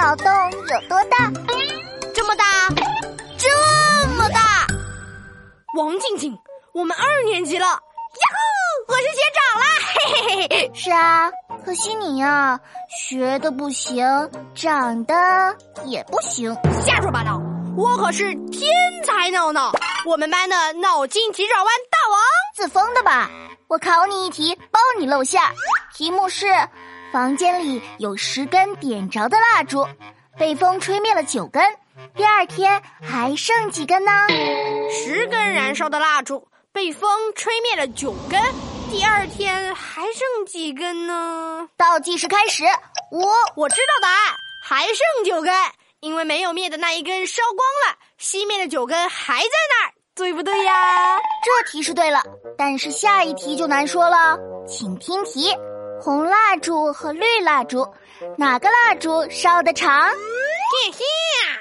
脑洞有多大？这么大，这么大！王静静，我们二年级了，呀呼，我是学长啦！嘿嘿嘿嘿。是啊，可惜你呀，学的不行，长得也不行。瞎说八道，我可是天才闹闹，我们班的脑筋急转弯大王。自封的吧？我考你一题，包你露馅。题目是：房间里有十根点着的蜡烛，被风吹灭了九根。第二天还剩几根呢？十根燃烧的蜡烛被风吹灭了九根，第二天还剩几根呢？倒计时开始，五，我知道答案，还剩九根，因为没有灭的那一根烧光了，熄灭的九根还在那儿，对不对呀？这题是对了，但是下一题就难说了，请听题：红蜡烛和绿蜡烛，哪个蜡烛烧得长？嘿嘿。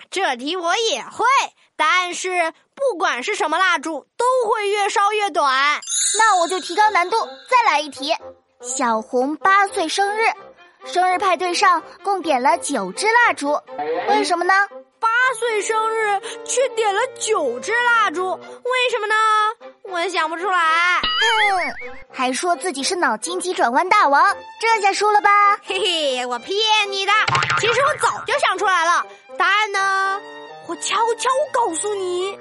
这题我也会，答案是不管是什么蜡烛都会越烧越短。那我就提高难度，再来一题。小红八岁生日，生日派对上共点了九支蜡烛，为什么呢？八岁生日却点了九支蜡烛，为什么呢？我想不出来。哼，还说自己是脑筋急转弯大王，这下输了吧？嘿嘿，我骗你的，其实我早就想出来了。答案呢？我悄悄告诉你。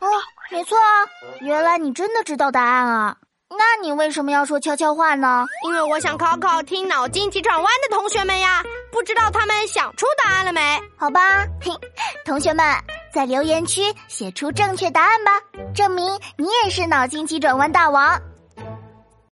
哦，没错啊，原来你真的知道答案啊！那你为什么要说悄悄话呢？因为我想考考听脑筋急转弯的同学们呀，不知道他们想出答案了没？好吧，嘿，同学们在留言区写出正确答案吧，证明你也是脑筋急转弯大王。